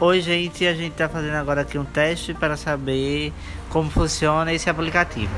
Oi, gente, a gente está fazendo agora aqui um teste para saber como funciona esse aplicativo.